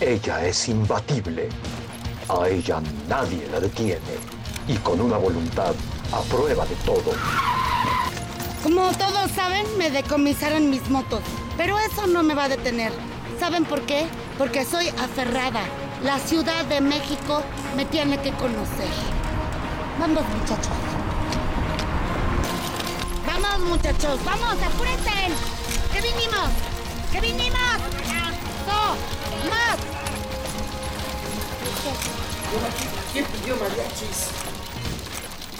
Ella es imbatible. A ella nadie la detiene. Y con una voluntad a prueba de todo. Como todos saben, me decomisaron mis motos. Pero eso no me va a detener. ¿Saben por qué? Porque soy aferrada. La Ciudad de México me tiene que conocer. Vamos, muchachos. Vamos, muchachos. Vamos, apúrense. ¿Qué vinimos? ¿Qué vinimos? ¡No! ¡Más! ¿Quién pidió mariachis?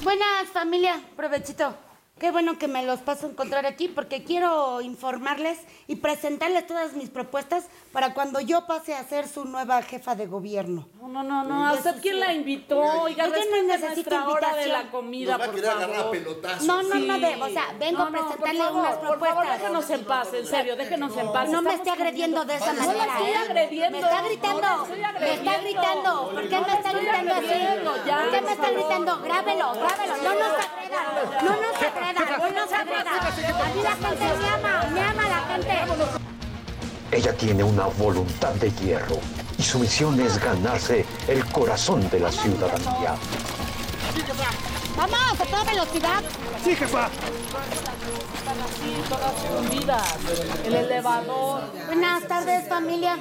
Buenas, familia. Provechito. Qué bueno que me los paso a encontrar aquí porque quiero informarles y presentarles todas mis propuestas para cuando yo pase a ser su nueva jefa de gobierno. No, no, no, no. ¿A usted quién la invitó? Oiga, Oye, no necesito nuestra hora de invitación. la comida, Nos va a por querer agarrar a favor. pelotazos. No, no, no, de, o sea, vengo a No, no, presentarle por favor, unas Por favor, propuestas. déjenos en paz, en serio, déjenos en paz. No me esté agrediendo de esa manera. No la estoy ¿eh? agrediendo. Me está gritando. No me está agrediendo. gritando. ¿Por qué No me está gritando así? ¿Por qué me por está favor. gritando? Grábelo, grábelo. No nos agreda. No nos No. A mí la gente me ama. Me ama la gente. Ella tiene una voluntad de hierro. Y su misión es ganarse el corazón de la ciudadanía. Vamos, a toda velocidad. Están así, todas hundidas. El elevador. Buenas tardes, familia.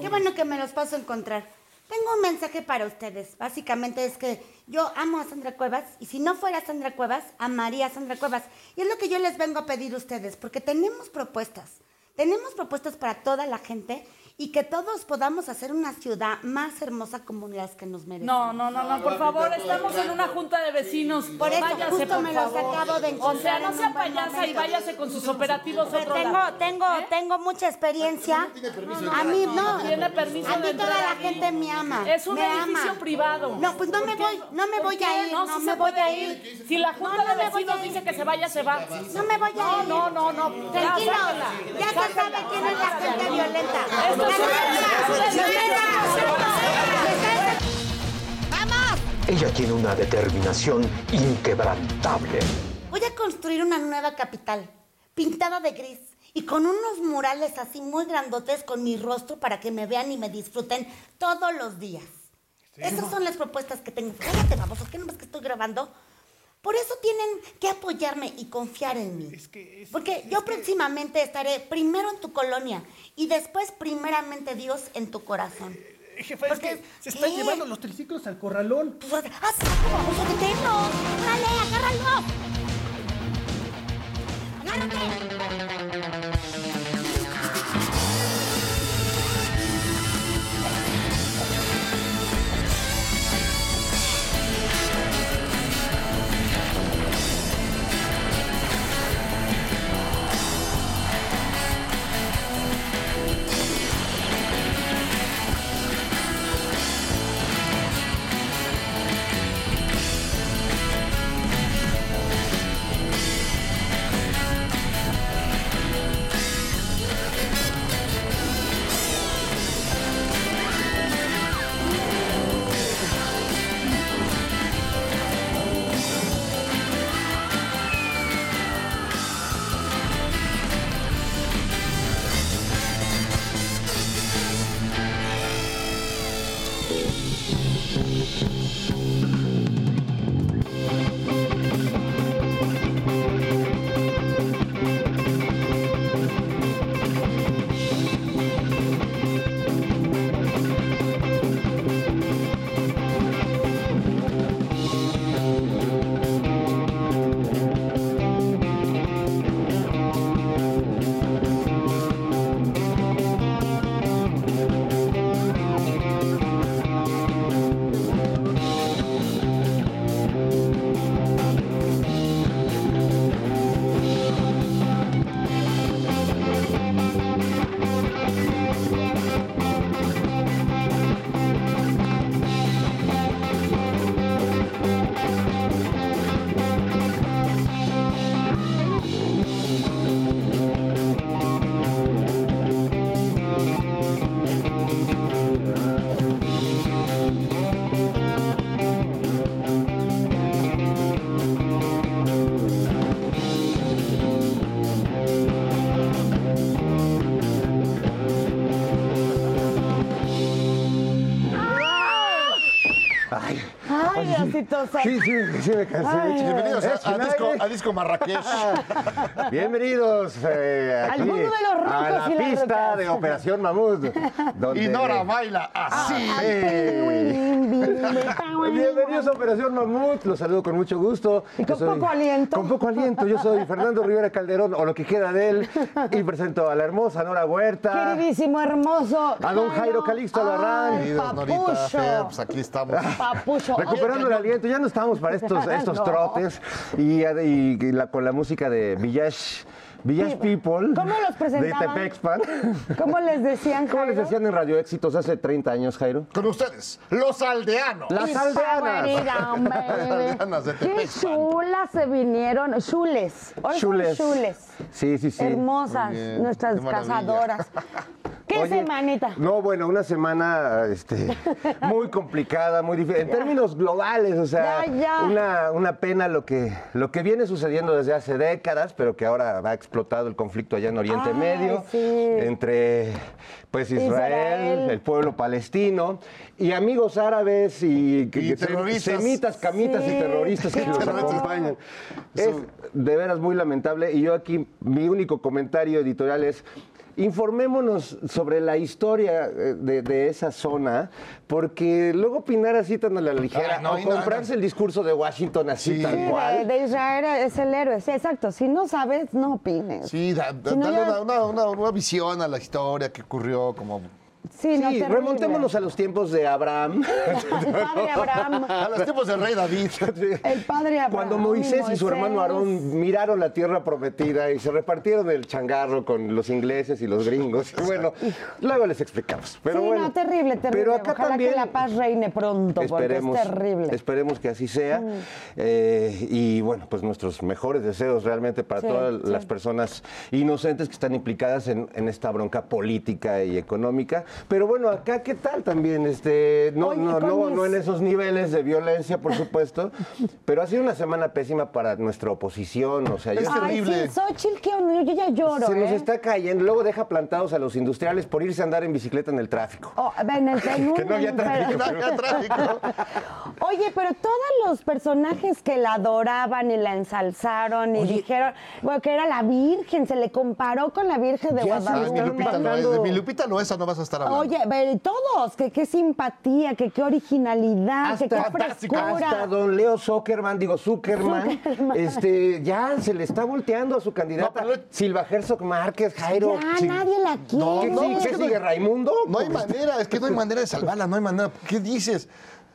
Qué bueno que me los paso a encontrar. Tengo un mensaje para ustedes. Básicamente es que yo amo a Sandra Cuevas y si no fuera Sandra Cuevas, amaría a Sandra Cuevas. Y es lo que yo les vengo a pedir a ustedes, porque tenemos propuestas. Tenemos propuestas para toda la gente y que todos podamos hacer una ciudad más hermosa como las que nos merecen. No, no, no, no, por favor, estamos en una junta de vecinos. Por eso, Váyase, justo por me los favor. acabo de O sea, no sea payasa y váyase con sus operativos a otro tengo, lado. tengo, tengo mucha experiencia. A mí no. Tiene permiso A de mí toda la gente me ama. Es un me edificio ama. privado. No, pues no me voy, no me ¿Por voy a ir, No, no sí me voy a ir. Si la No, junta no de vecinos dice que se vaya, se va. No me voy a No, ir. no, no, no. Tranquilo, ya se sabe quién es la gente violenta. ¡Vamos! Ella tiene una determinación inquebrantable. Voy a construir una nueva capital, pintada de gris y con unos murales así muy grandotes con mi rostro para que me vean y me disfruten todos los días. Esas son las propuestas que tengo. Cállate, baboso, ¿qué no ves que estoy grabando? Por eso tienen que apoyarme y confiar en mí. Porque yo próximamente estaré primero en tu colonia y después primeramente Dios en tu corazón. Jefa, es Porque- que se están ¿qué? llevando los triciclos al corralón. Pues, ¡Haz algo, baboso, deténlo! ¡Órale, agárralo! ¡Agárrate! Ay, Diosito santo. Sí, sí, sí me cansé. Ay. Bienvenidos a, a disco, a Disco Marrakech. Bienvenidos eh, Al aquí mundo de los rocos a la y pista de Operación Mamut. donde- Y Nora baila así. Ah, Bienvenidos a Operación Mamut, los saludo con mucho gusto. Y con soy- poco aliento. Con poco aliento, yo soy Fernando Rivera Calderón, o lo que queda de él, y presento a la hermosa Nora Huerta. Queridísimo, hermoso. A don Jairo Calixto Norita, papucho. Fer, pues aquí estamos. Papucho. Recuperando el aliento, ya no estamos para estos, estos No. trotes y, y- y la- con la música de Village, Village People. ¿Cómo los presentaban? De Tepexpan. ¿Cómo les decían, ¿Cómo les decían en Radio Éxitos hace 30 años, Jairo? Con ustedes, los aldeanos. Las aldeanas. Las aldeanas de Qué chulas se vinieron. Chules. Hoy son Chules. chules. Sí, sí, sí. Hermosas, nuestras cazadoras. ¿Qué Oye, semanita? No, bueno, una semana este, muy complicada, muy difícil. En términos globales, o sea, Ya, ya. Una, una pena lo que, lo que viene sucediendo desde hace décadas, pero que ahora ha explotado el conflicto allá en Oriente Medio, sí. entre pues Israel, Israel. el pueblo palestino, y amigos árabes y, terroristas. semitas, camitas Sí, y terroristas que nos acompañan. Es de veras muy lamentable y yo aquí mi único comentario editorial es informémonos sobre la historia eh, de, de esa zona, porque luego opinar así tan a la ligera no, o no, comprarse no. el discurso de Washington así Sí. tal de, cual. de Israel es el héroe. Sí, exacto. Si no sabes, no opines. Sí, da- da- Si no, dale ya- una, una- una- una visión a la historia que ocurrió, como Sí, no, terrible. remontémonos a los tiempos de Abraham. El padre Abraham. a los tiempos del rey David. El padre Abraham. Cuando Moisés y su hermano. Aarón miraron la tierra prometida y se repartieron el changarro con los ingleses y los gringos. Y bueno, luego les explicamos. Pero sí, bueno, no, terrible, terrible. Pero acá Ojalá también que la paz reine pronto, esperemos, porque es terrible. Mm. esperemos que así sea. Eh, y bueno, pues nuestros mejores deseos realmente para Sí, todas sí. las personas inocentes que están implicadas en, en esta bronca política y económica. Pero bueno, acá qué tal también, este, no, Oye, no, no, no en esos niveles de violencia, por supuesto, pero ha sido una semana pésima para nuestra oposición. O sea, Es Ay, terrible. sí, Xochitl, qué honor, yo ya lloro, se nos ¿eh? está cayendo, luego deja plantados a los industriales por irse a andar en bicicleta en el tráfico. Oh, en el- Que no había tráfico. No había tráfico. Oye, pero todos los personajes que la adoraban y la ensalzaron y dijeron, bueno, que era la Virgen, se le comparó con la Virgen de mi Guadalupe. Lupita, mandando- Loesa, de mi Lupita Loesa no vas a estar hablando. Oye, pero todos, que qué simpatía, que qué originalidad, que qué fantástico. frescura. Hasta don Leo Zuckerman, digo Zuckerman, Zuckerman. este, ya se le está volteando a su candidata. No, pero- Silva Herzog Márquez, Jairo. Ya, Sí. nadie la quiere. No, ¿Qué, no, qué que no- sigue, Raimundo? No hay manera, es que no hay manera de salvarla, no hay manera. ¿Qué dices?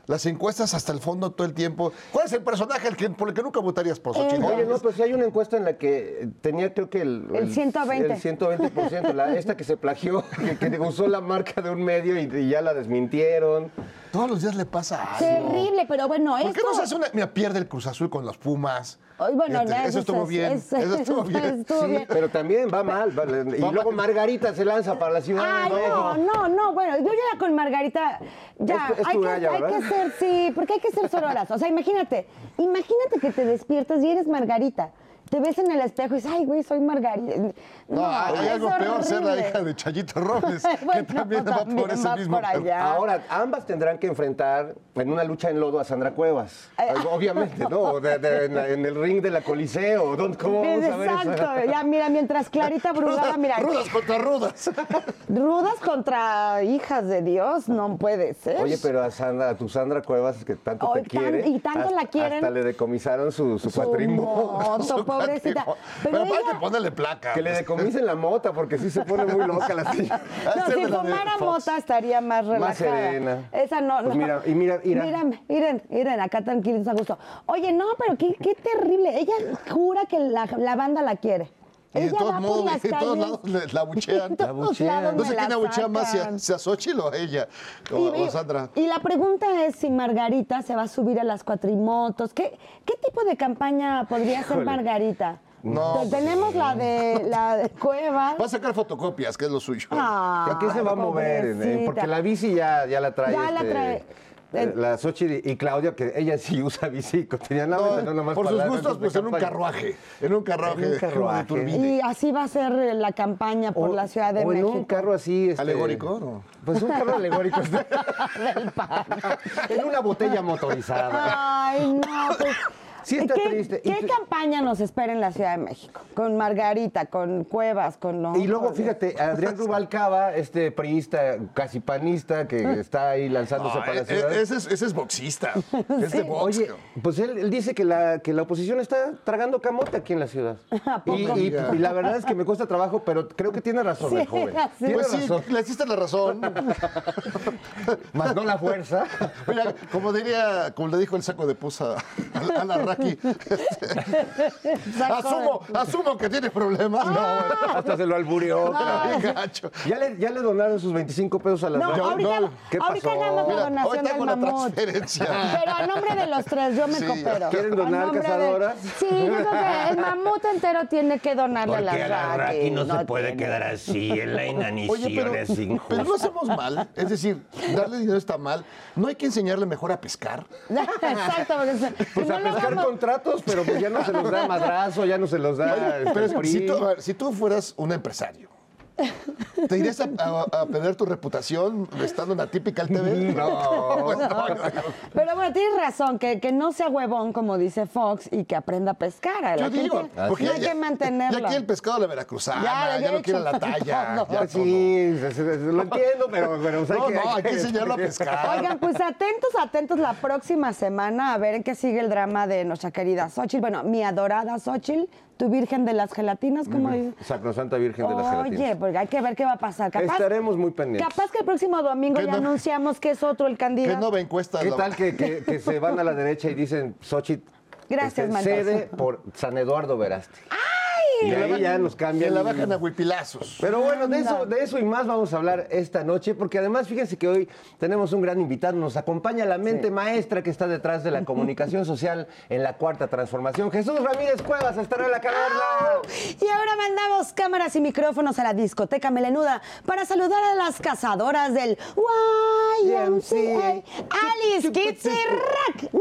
Las encuestas hasta el fondo todo el tiempo. ¿Cuál es el personaje que- por el que nunca votarías por Xochitl? Oye, no, pues hay una encuesta en la que tenía creo que el... El 120. El 120%, la, esta que se plagió, que, que usó la marca de un medio y, y ya la desmintieron. Todos los días le pasa algo. Terrible, pero bueno, ¿Por esto... qué no se hace una.? Mira, pierde el Cruz Azul con los Pumas. Bueno, ya, eso estuvo es- bien. es- Eso estuvo bien. estuvo Sí, bien. pero también va mal. y luego. Margarita se lanza para la Ciudad Ay, de México. no, no, no, bueno, yo ya con Margarita, ya, Es tu- es hay, que, galla, hay que ser, sí, porque hay que ser sororas. O sea, imagínate, imagínate que te despiertas y eres Margarita. Te ves en el espejo y dices, ay, güey, soy Margarita. No, hay algo peor ser la hija de Chayito Robles, Bueno, que también va por ese mismo. por allá. Ahora, ambas tendrán que enfrentar en una lucha en lodo a Sandra Cuevas. Obviamente, ¿no? De- de- en, el ring de la Coliseo. ¿dónde- ¿Cómo vamos a ver eso? Exacto, ya mira, mientras Clarita Brugada, mira, Rudas contra rudas. rudas contra hijas de Dios, no puede ser. Oye, pero a Sandra, a tu Sandra Cuevas, que tanto te tan- quiere. y tanto la quieren. Hasta le decomisaron su, su Su cuatrimoto. pobrecita. Pero, Pero hay que ella, ponerle placa. Que le decomisen la mota, porque sí se pone muy loca la señora. no, Esta es si fumara mota estaría más relajada. serena. Esa no, Pues no. mira, y mira, mira. Miren, miren, miren, acá tranquilitos a gusto. Oye, no, pero qué, qué terrible. Ella jura que la, la banda la quiere. Y de todos modos, de todos lados le- la abuchean. No sé quién la abuchea más, si a, si a Xochitl o a ella, o, Y- o Sandra. Y la pregunta es si Margarita se va a subir a las cuatrimotos. ¿Qué, qué tipo de campaña podría hacer. Margarita? No, Te- Tenemos la de la de Cueva. Va a sacar fotocopias, que es lo suyo. Ah, ¿A qué se va a mover? eh? pobrecita. Porque la bici ya, ya la trae. Ya la este, trae. Eh, la Xochitl y Claudia, que ella sí usa bici, cotidianamente, no, No, nomás por sus gustos, pues en un carruaje. En un carruaje. En un carruaje. de turbine. Y así va a ser eh, la campaña por O- la Ciudad de o en México. un carro así. este, ¿Alegórico? No. Pues un carro alegórico. en una botella motorizada. Ay, no, pues. Sí está ¿Qué, triste. Y ¿Qué tú- campaña nos espera en la Ciudad de México? Con Margarita, con Cuevas, con... no, Y luego, joder. fíjate, Adrián Rubalcaba, este priista, casi panista, que está ahí lanzándose No, para la e- ciudad. e- ese, es, ese es boxista. Es de box. Oye, pues él, él dice que la, que la oposición está tragando camote aquí en la ciudad. Y, y- y la verdad es que me cuesta trabajo, pero creo que tiene razón el joven. Tiene Pues sí, razón. le hiciste la razón. Más no la fuerza. Mira, como diría, como le dijo el saco de pusa a, a la Raki, Saco asumo, asumo que tienes problemas. No, hasta se lo alburió. Bien gacho. Ya le, ya le donaron sus 25 pesos a la No, ahorita, no. ¿Qué ahorita pasó? la Mira, donación la mamut. transferencia. Pero a nombre de los tres, yo me Sí. coopero. ¿Quieren donar, nombre de- cazadora? Sí, yo creo que el mamut entero tiene que donarle a la Porque a la Raki. Raki no, se puede tiene. quedar así, en la inanición Oye, pero, es pero injusto. no hacemos mal. Es decir, darle dinero está mal. No hay que enseñarle mejor a pescar. Exacto, porque Pues no a lo vamos- contratos, pero pues ya no se los da madrazo, ya no se los da este, Pero si tú, a ver, si tú fueras un empresario, ¿te irías a, a- a perder tu reputación estando en la típica TV? No. Pues no, no. Pero bueno, tienes razón, que, que no sea huevón, como dice Fox, y que aprenda a pescar. A la Yo digo, gente porque hay que mantenerlo. Y aquí el pescado de la veracruzana, Ya, ya, ya no he quiere la talla. ya. Sí, se- se- se- lo entiendo, pero, pero pues, hay No, que, no, hay que enseñarlo a pescar. Oigan, pues atentos, atentos la próxima semana a ver en qué sigue el drama de nuestra querida Xochitl. Bueno, mi adorada Xochitl, tu virgen de las gelatinas, como dice. Sacrosanta Virgen de las Oye, Gelatinas. Porque hay que ver qué va a pasar. Capaz, Estaremos muy pendientes. capaz que el próximo domingo Que ya no- anunciamos que es otro el Que candidato. no ve encuestas. ¿Qué tal que, que- que se van a la derecha y dicen Xochitl Gracias, este, sede por San Eduardo Verasti? Y ahí ya nos cambian. la bajan a huipilazos. Pero bueno, de eso, de eso y más vamos a hablar esta noche, porque además fíjense que hoy tenemos un gran invitado, nos acompaña la mente maestra que está detrás de la comunicación social en la cuarta transformación. Jesús Ramírez Cuevas estará en la caverna. Y ahora mandamos cámaras y micrófonos a la discoteca melenuda para saludar a las cazadoras del YMCA, Alice Kids y Rack.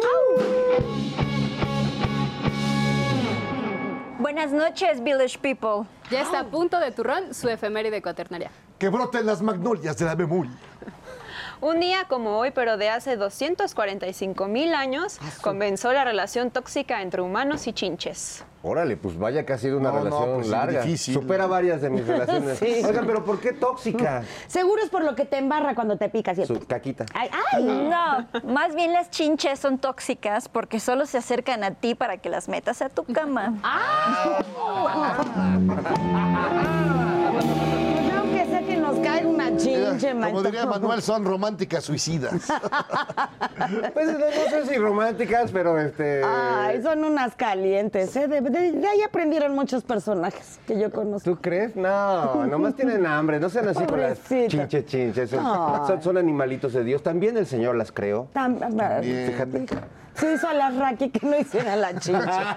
Buenas noches, Village People. Ya está a punto de turrón su efeméride cuaternaria. Que broten las magnolias de la memoria. Un día como hoy, pero de hace 245 mil años, comenzó la relación tóxica entre humanos y chinches. Órale, pues vaya que ha sido una No, no, relación pues, larga. difícil. Supera varias de mis relaciones. Sí. Oigan, pero ¿por qué tóxica? Seguro es por lo que te embarra cuando te picas. y- Su caquita. Ay, ay. No, más bien las chinches son tóxicas porque solo se acercan a ti para que las metas a tu cama. Sea que nos caiga una Mira, chinche, como manito. diría Manuel, son románticas suicidas. Pues no, no sé si románticas, pero este. Ay, son unas calientes. ¿eh? De, de- de ahí aprendieron muchos personajes que yo conozco. ¿Tú crees? No, nomás tienen hambre. No sean así con las Pobrecita. chinches, chinches. Son, son- animalitos de Dios. También el Señor las creó. Tam- Fíjate. Se hizo a la Raki que no hiciera la chincha.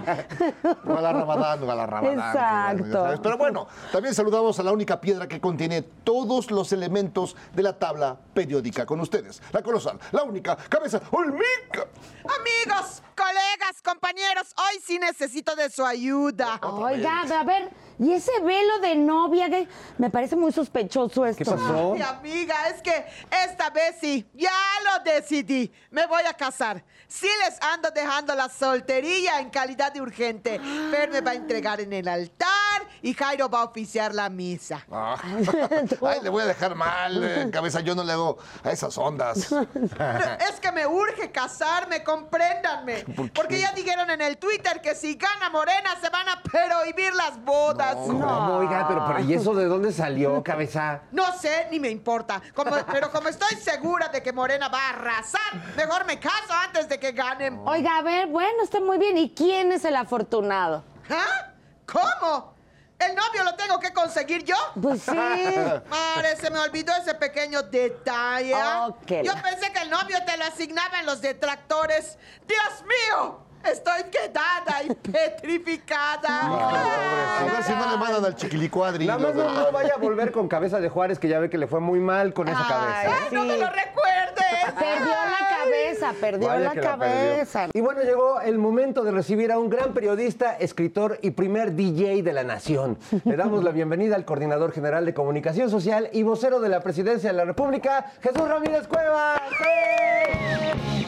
No a la Ramadán, no a la Ramadán. Exacto. Pero bueno, también saludamos a la única piedra que contiene todos los elementos de la tabla periódica con ustedes. La colosal, la única, cabeza olmeca. Amigos, colegas, compañeros, hoy sí necesito de su ayuda. Oiga, a ver, ¿y ese velo de novia? que Me parece muy sospechoso esto. ¿Qué pasó? Ay, amiga, es que esta vez sí, ya lo decidí. Me voy a casar. Sí les ando dejando la soltería en calidad de urgente. Fer me va a entregar en el altar y Jairo va a oficiar la misa. Ah. Ay, le voy a dejar mal, eh, cabeza. Yo no le hago a esas ondas. Pero es que me urge casarme, compréndanme. Porque ya dijeron en el Twitter que si gana Morena se van a prohibir las bodas. ¿Cómo? Oiga, pero, pero ¿y eso de dónde salió, cabeza? No sé, ni me importa. Como- pero como estoy segura de que Morena va a arrasar, mejor me caso antes de que ganen. Oiga, a ver, bueno, está muy bien. ¿Y quién es el afortunado? ¿Ah? ¿Cómo? ¿El novio lo tengo que conseguir yo? Pues sí. Madre, se me olvidó ese pequeño detalle. Oh, Yo pensé que el novio te lo asignaban los detractores. ¡Dios mío! Estoy quedada y petrificada. A ver si no le mandan al chiquilicuadri. Nada más no, no vaya a volver con cabeza de Juárez, que ya ve que le fue muy mal con esa Ay, cabeza. ¡Ay, no sí. me lo recuerdes! Perdió la cabeza. perdió Vaya la que la perdió. cabeza. Y bueno, llegó el momento de recibir a un gran periodista, escritor y primer DJ de la nación. Le damos la bienvenida al coordinador general de comunicación social y vocero de la presidencia de la República, Jesús Ramírez Cuevas. ¡Sí!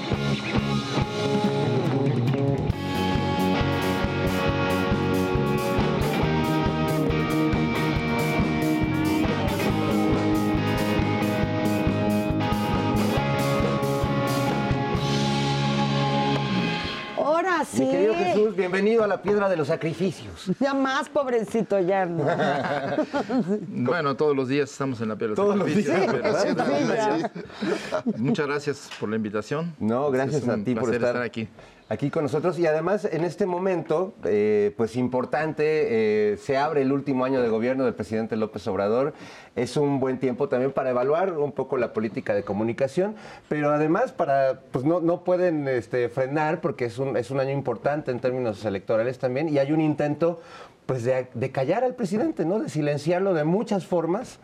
Ahora sí. Mi querido Jesús, bienvenido a la piedra de los sacrificios. Ya más, pobrecito, ya. no. Bueno, todos los días estamos en la piel. Todos los días, ¿verdad? Sí. Muchas gracias por la invitación. No, gracias Es un a ti por placer estar, aquí. Aquí con nosotros. Y además, en este momento, eh, pues importante, eh, se abre el último año de gobierno del presidente López Obrador. Es un buen tiempo también para evaluar un poco la política de comunicación, pero además para, pues no, no pueden este, frenar porque es un, es un año importante en términos electorales también y hay un intento pues de, de callar al presidente, ¿no? De silenciarlo de muchas formas.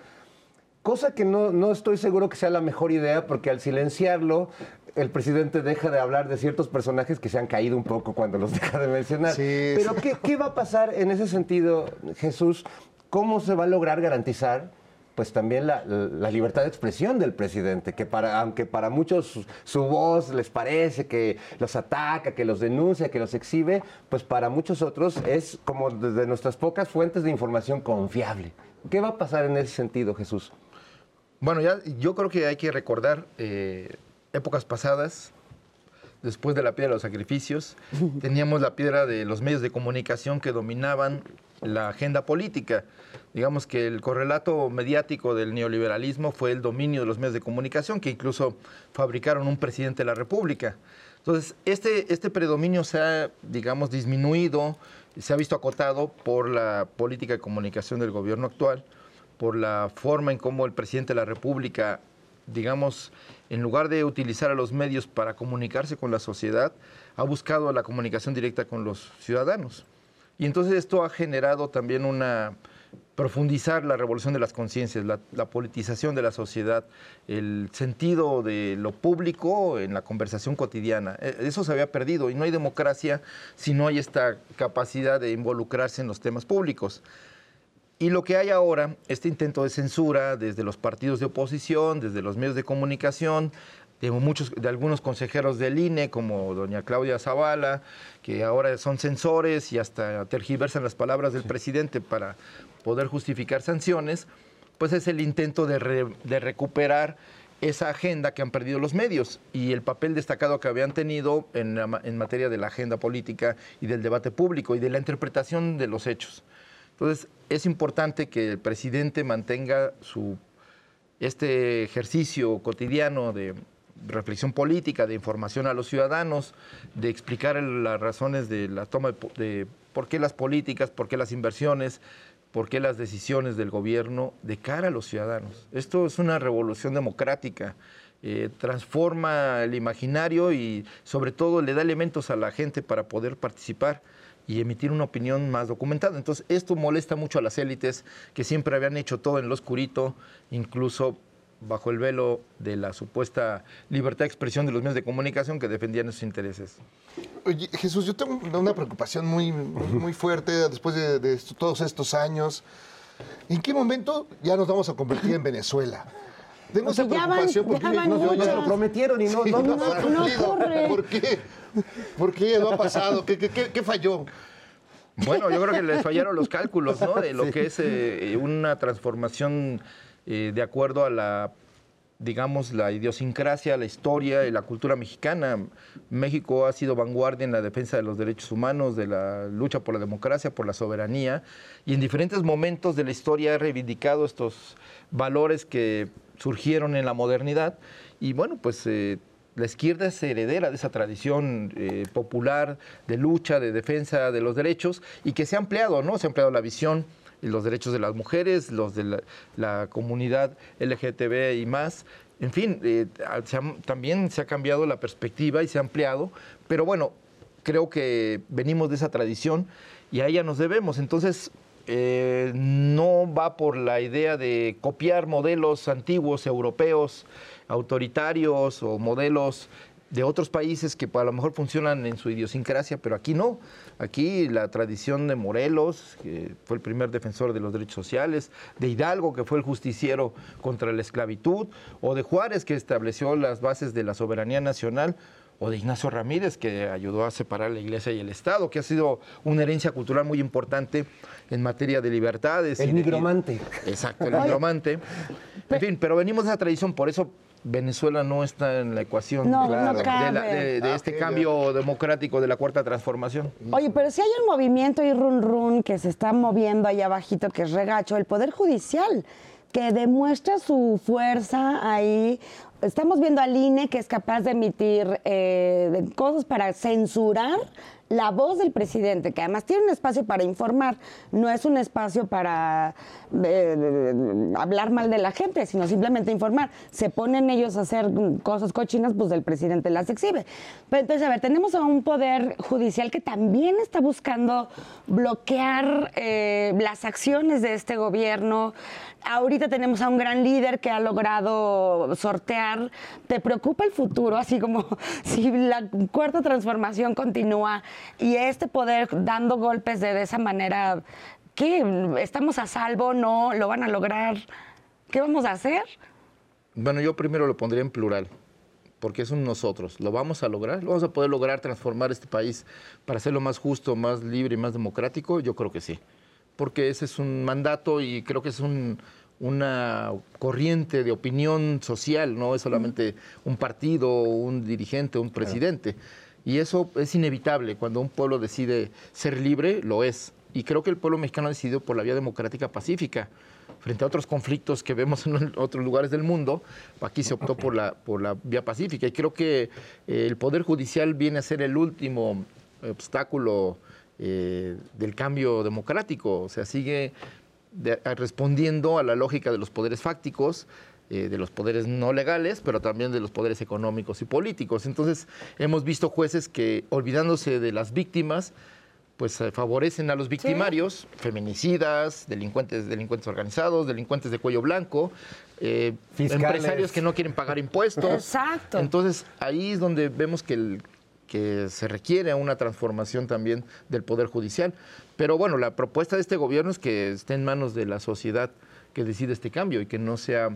Cosa que no, no estoy seguro que sea la mejor idea, porque al silenciarlo, el presidente deja de hablar de ciertos personajes que se han caído un poco cuando los deja de mencionar. Sí, Pero sí. ¿qué, qué va a pasar en ese sentido, Jesús? ¿Cómo se va a lograr garantizar? Pues también la, la libertad de expresión del presidente, que para, aunque para muchos su, su voz les parece que los ataca, que los denuncia, que los exhibe, pues para muchos otros es como desde nuestras pocas fuentes de información confiable. ¿Qué va a pasar en ese sentido, Jesús? Bueno, ya yo creo que hay que recordar eh, épocas pasadas, después de la piedra de los sacrificios, teníamos la piedra de los medios de comunicación que dominaban la agenda política. Digamos que el correlato mediático del neoliberalismo fue el dominio de los medios de comunicación, que incluso fabricaron un presidente de la República. Entonces, este, este predominio se ha, digamos, disminuido, se ha visto acotado por la política de comunicación del gobierno actual, por la forma en cómo el presidente de la República, digamos, en lugar de utilizar a los medios para comunicarse con la sociedad, ha buscado la comunicación directa con los ciudadanos. Y entonces esto ha generado también una profundizar la revolución de las conciencias, la, la politización de la sociedad, el sentido de lo público en la conversación cotidiana. Eh, Eso se había perdido y no hay democracia si no hay esta capacidad de involucrarse en los temas públicos. Y lo que hay ahora, este intento de censura desde los partidos de oposición, desde los medios de comunicación, de, muchos, de algunos consejeros del INE, como doña Claudia Zavala, que ahora son censores y hasta tergiversan las palabras del presidente para poder justificar sanciones, pues es el intento de, re- de recuperar esa agenda que han perdido los medios y el papel destacado que habían tenido en, la ma- en materia de la agenda política y del debate público y de la interpretación de los hechos. Entonces, es importante que el presidente mantenga su, este ejercicio cotidiano de reflexión política, de información a los ciudadanos, de explicar las razones de la toma de por qué las políticas, por qué las inversiones, por qué las decisiones del gobierno de cara a los ciudadanos. Esto es una revolución democrática. eh, transforma el imaginario y sobre todo le da elementos a la gente para poder participar y emitir una opinión más documentada. Entonces, esto molesta mucho a las élites que siempre habían hecho todo en lo oscurito, incluso bajo el velo de la supuesta libertad de expresión de los medios de comunicación que defendían esos intereses. Oye, Jesús, yo tengo una preocupación muy, muy fuerte después de, de esto- todos estos años. ¿En qué momento ya nos vamos a convertir en Venezuela? Tengo Porque esa ya van- preocupación ya porque van no, muchas. ya lo prometieron y no, Sí, no, no, no no ocurre. ¿Por qué? ¿Por qué no ha pasado? ¿Qué, qué- qué- qué falló? Bueno, yo creo que les fallaron los cálculos, ¿no? De lo que es eh, una transformación eh, de acuerdo a la, digamos, la idiosincrasia, la historia y la cultura mexicana. México ha sido vanguardia en la defensa de los derechos humanos, de la lucha por la democracia, por la soberanía, y en diferentes momentos de la historia ha reivindicado estos valores que surgieron en la modernidad. Y bueno, pues eh, la izquierda es heredera de esa tradición eh, popular de lucha, de defensa de los derechos y que se ha ampliado, ¿no? Se ha ampliado la visión los derechos de las mujeres, los de la, comunidad LGTB y más. En fin, eh, también se ha cambiado la perspectiva y se ha ampliado, pero bueno, creo que venimos de esa tradición y a ella nos debemos. Entonces, eh, no va por la idea de copiar modelos antiguos europeos, autoritarios o modelos de otros países que a lo mejor funcionan en su idiosincrasia, pero aquí no. Aquí la tradición de Morelos, que fue el primer defensor de los derechos sociales, de Hidalgo, que fue el justiciero contra la esclavitud, o de Juárez, que estableció las bases de la soberanía nacional, o de Ignacio Ramírez, que ayudó a separar la iglesia y el Estado, que ha sido una herencia cultural muy importante en materia de libertades. El de- nigromante. Exacto, el nigromante. En fin, pero venimos de esa tradición, por eso Venezuela no está en la ecuación No, de, no la- cabe. de- de Ah, este cambio democrático de la cuarta transformación. Oye, pero si hay un movimiento y run run que se está moviendo allá abajito, que es regacho, el Poder Judicial, que demuestra su fuerza ahí. Estamos viendo al INE que es capaz de emitir eh, cosas para censurar la voz del presidente, que además tiene un espacio para informar, no es un espacio para eh, hablar mal de la gente, sino simplemente informar. Se ponen ellos a hacer cosas cochinas, pues el presidente las exhibe. Pero entonces, a ver, tenemos a un poder judicial que también está buscando bloquear eh, las acciones de este gobierno. Ahorita tenemos a un gran líder que ha logrado sortear. ¿Te preocupa el futuro? Así como si la cuarta transformación continúa y este poder dando golpes de, esa manera, ¿qué? ¿Estamos a salvo? ¿No? ¿Lo van a lograr? ¿Qué vamos a hacer? Bueno, yo primero lo pondría en plural, porque es un nosotros. ¿Lo vamos a lograr? ¿Lo vamos a poder lograr transformar este país para hacerlo más justo, más libre y más democrático? Yo creo que sí. Porque ese es un mandato y creo que es un- una corriente de opinión social, no es solamente un partido, un dirigente, un presidente. Y eso es inevitable. Cuando un pueblo decide ser libre, lo es. Y creo que el pueblo mexicano ha decidido por la vía democrática pacífica. Frente a otros conflictos que vemos en otros lugares del mundo, aquí se optó por la, por la vía pacífica. Y creo que eh, el Poder Judicial viene a ser el último obstáculo eh, del cambio democrático. O sea, sigue de- a- respondiendo a la lógica de los poderes fácticos, eh, de los poderes no legales, pero también de los poderes económicos y políticos. Entonces, hemos visto jueces que, olvidándose de las víctimas, pues eh, favorecen a los victimarios, feminicidas, delincuentes, delincuentes organizados, delincuentes de cuello blanco, eh, empresarios que no quieren pagar impuestos. Exacto. Entonces, ahí es donde vemos que, el- que se requiere una transformación también del Poder Judicial. Pero bueno, la propuesta de este gobierno es que esté en manos de la sociedad que decide este cambio y que no sea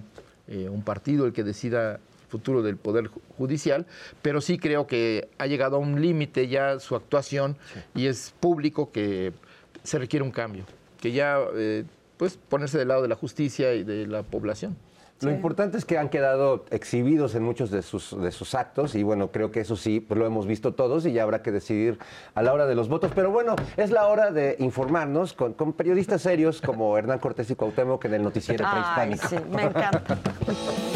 eh, un partido el que decida el futuro del Poder Ju- Judicial, pero sí creo que ha llegado a un límite ya su actuación y es público que se requiere un cambio, que ya eh, pues ponerse del lado de la justicia y de la población. Lo importante es que han quedado exhibidos en muchos de sus, de sus actos y bueno, creo que eso sí, pues lo hemos visto todos y ya habrá que decidir a la hora de los votos. Pero bueno, es la hora de informarnos con, con periodistas serios como Hernán Cortés y Cuauhtémoc en el noticiero Ay, prehispánico. sí, me encanta.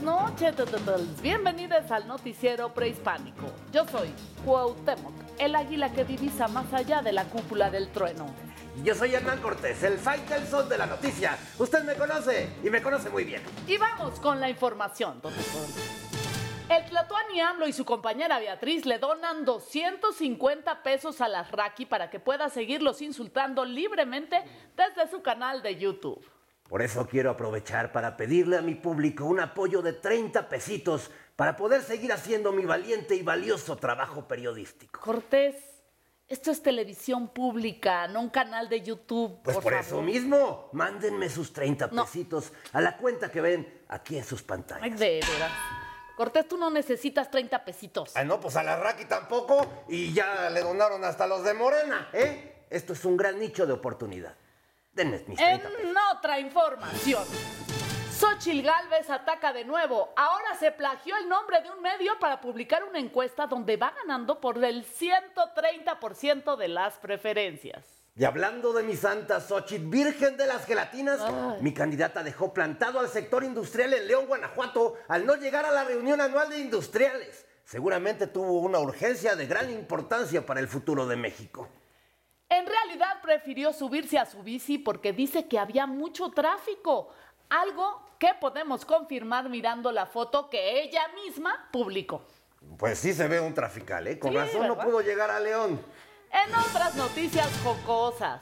buenas noches, bienvenidos al noticiero prehispánico. Yo soy Cuauhtémoc, el águila que divisa más allá de la cúpula del trueno. Yo soy Hernán Cortés, el Faitelson de la noticia. Usted me conoce y me conoce muy bien. Y vamos con la información. El Tlatuani AMLO y su compañera Beatriz le donan 250 pesos a las Raki para que pueda seguirlos insultando libremente desde su canal de YouTube. Por eso quiero aprovechar para pedirle a mi público un apoyo de 30 pesitos para poder seguir haciendo mi valiente y valioso trabajo periodístico. Cortés, esto es televisión pública, no un canal de YouTube. Pues por, eso mismo, mándenme sus 30 No. pesitos a la cuenta que ven aquí en sus pantallas. Ay, de veras. Cortés, tú no necesitas 30 pesitos. Ah, no, pues a la Raki tampoco y ya le donaron hasta los de Morena, ¿eh? Esto es un gran nicho de oportunidad. Denme mis 30 pesos. En otra información. Xochil Gálvez ataca de nuevo. Ahora se plagió el nombre de un medio para publicar una encuesta donde va ganando por el 130% de las preferencias. Y hablando de mi santa Xochitl, virgen de las gelatinas, Ay. mi candidata dejó plantado al sector industrial en León, Guanajuato, al no llegar a la reunión anual de industriales. Seguramente tuvo una urgencia de gran importancia para el futuro de México. En realidad prefirió subirse a su bici porque dice que había mucho tráfico. Algo que podemos confirmar mirando la foto que ella misma publicó. Pues sí se ve un trafical, ¿eh? Con Sí, razón no pudo llegar a León. En otras noticias jocosas,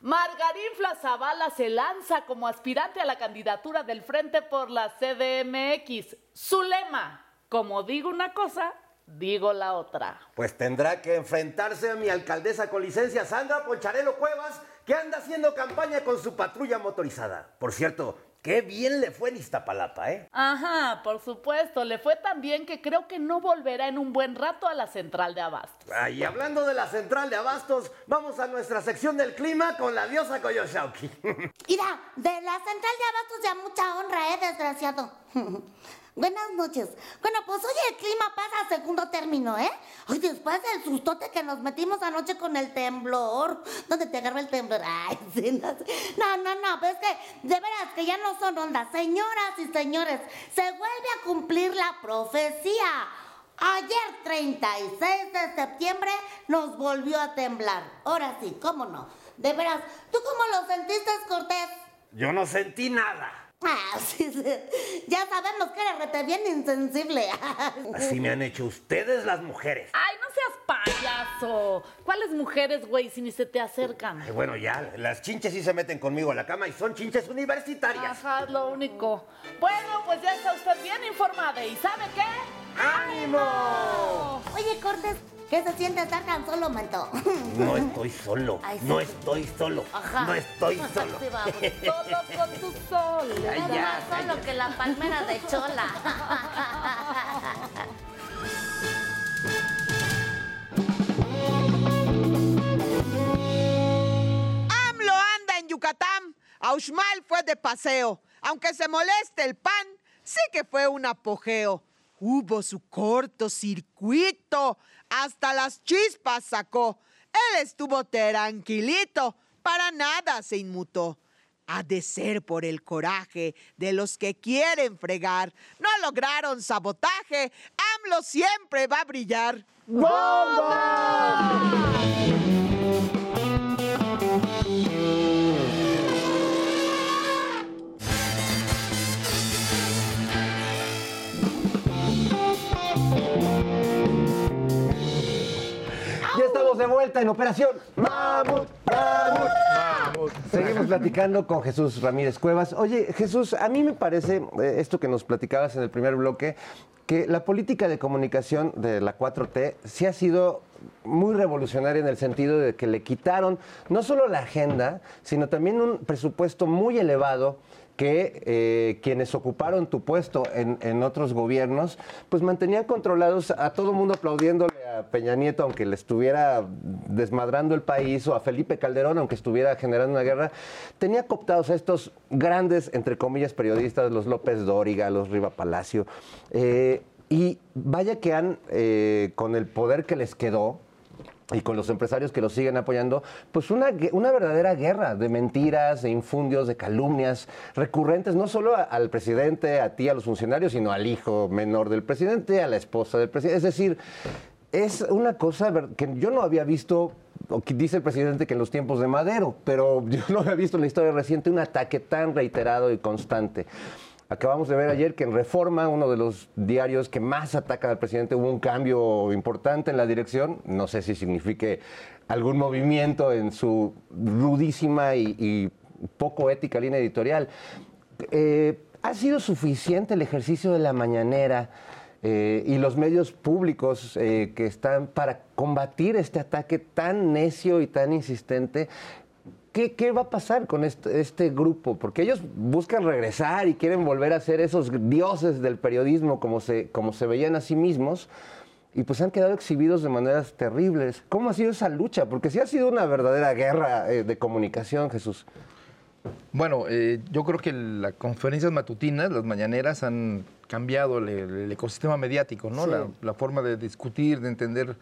Margarín Zavala se lanza como aspirante a la candidatura del Frente por la CDMX. Su lema, como digo una cosa, digo la otra. Pues tendrá que enfrentarse a mi alcaldesa con licencia, Sandra Poncharelo Cuevas, que anda haciendo campaña con su patrulla motorizada. Por cierto, qué bien le fue en Iztapalapa, ¿eh? Ajá, por supuesto, le fue tan bien que creo que no volverá en un buen rato a la central de Abastos. Ah, y hablando de la central de Abastos, vamos a nuestra sección del clima con la diosa Koyoshauki. Mira, de la central de abastos ya mucha honra, ¿eh, desgraciado? Buenas noches. Bueno, pues hoy el clima pasa a segundo término, ¿eh? Hoy después del sustote que nos metimos anoche con el temblor. ¿Dónde te agarró el temblor? Ay, sí, no, no, no, no, pues es que de veras que ya no son ondas. Señoras y señores, se vuelve a cumplir la profecía. Ayer 36 de septiembre nos volvió a temblar. Ahora sí, ¿cómo no? De veras, ¿tú cómo lo sentiste, Cortés? Yo no sentí nada. Ah, sí, sí. Ya sabemos que eres rete bien insensible. Así me han hecho ustedes las mujeres. Ay, no seas payaso. ¿Cuáles mujeres, güey, si ni se te acercan? Ay, bueno, ya, las chinches sí se meten conmigo a la cama y son chinches universitarias. Ajá, es lo único. Bueno, pues ya está usted bien informada. ¿Y sabe qué? ¡Ánimo! Oye, Cortés, ¿qué se siente estar tan solo, manto? No estoy solo, Ay, sí. no estoy solo, Ajá. no estoy solo. Sí, vamos. Solo con tu sol. Ay, Es ya, más solo que la palmera de Chola. AMLO anda en Yucatán. Aushmal fue de paseo. Aunque se moleste el pan, sí que fue un apogeo. Hubo su cortocircuito. Hasta las chispas sacó. Él estuvo tranquilito. Para nada se inmutó. Ha de ser por el coraje de los que quieren fregar. No lograron sabotaje. AMLO siempre va a brillar. Ya de vuelta en Operación Mamut, Mamut. Seguimos platicando con Jesús Ramírez Cuevas. Oye, Jesús, a mí me parece eh, esto que nos platicabas en el primer bloque, que la política de comunicación de la 4T sí ha sido muy revolucionaria en el sentido de que le quitaron no solo la agenda, sino también un presupuesto muy elevado que eh, quienes ocuparon tu puesto en, en otros gobiernos, pues mantenían controlados a todo el mundo aplaudiéndole a Peña Nieto, aunque le estuviera desmadrando el país, o a Felipe Calderón, aunque estuviera generando una guerra, tenía cooptados a estos grandes, entre comillas, periodistas, los López Dóriga, los Riva Palacio, eh, y vaya que han, eh, con el poder que les quedó, y con los empresarios que los siguen apoyando, pues una, una verdadera guerra de mentiras, de infundios, de calumnias recurrentes, no solo al presidente, a ti, a los funcionarios, sino al hijo menor del presidente, a la esposa del presidente. Es decir, es una cosa que yo no había visto, dice el presidente que en los tiempos de Madero, pero yo no había visto en la historia reciente un ataque tan reiterado y constante. Acabamos de ver ayer que en Reforma, uno de los diarios que más ataca al presidente, hubo un cambio importante en la dirección. No sé si signifique algún movimiento en su rudísima y, y poco ética línea editorial. Eh, ¿Ha sido suficiente el ejercicio de la mañanera eh, y los medios públicos eh, que están para combatir este ataque tan necio y tan insistente? ¿Qué, qué va a pasar con este, este grupo? Porque ellos buscan regresar y quieren volver a ser esos dioses del periodismo como se, como se veían a sí mismos y pues han quedado exhibidos de maneras terribles. ¿Cómo ha sido esa lucha? Porque sí ha sido una verdadera guerra eh, de comunicación, Jesús. Bueno, eh, yo creo que las conferencias matutinas, las mañaneras, han cambiado el, el ecosistema mediático, ¿no? Sí. La, la forma de discutir, de entender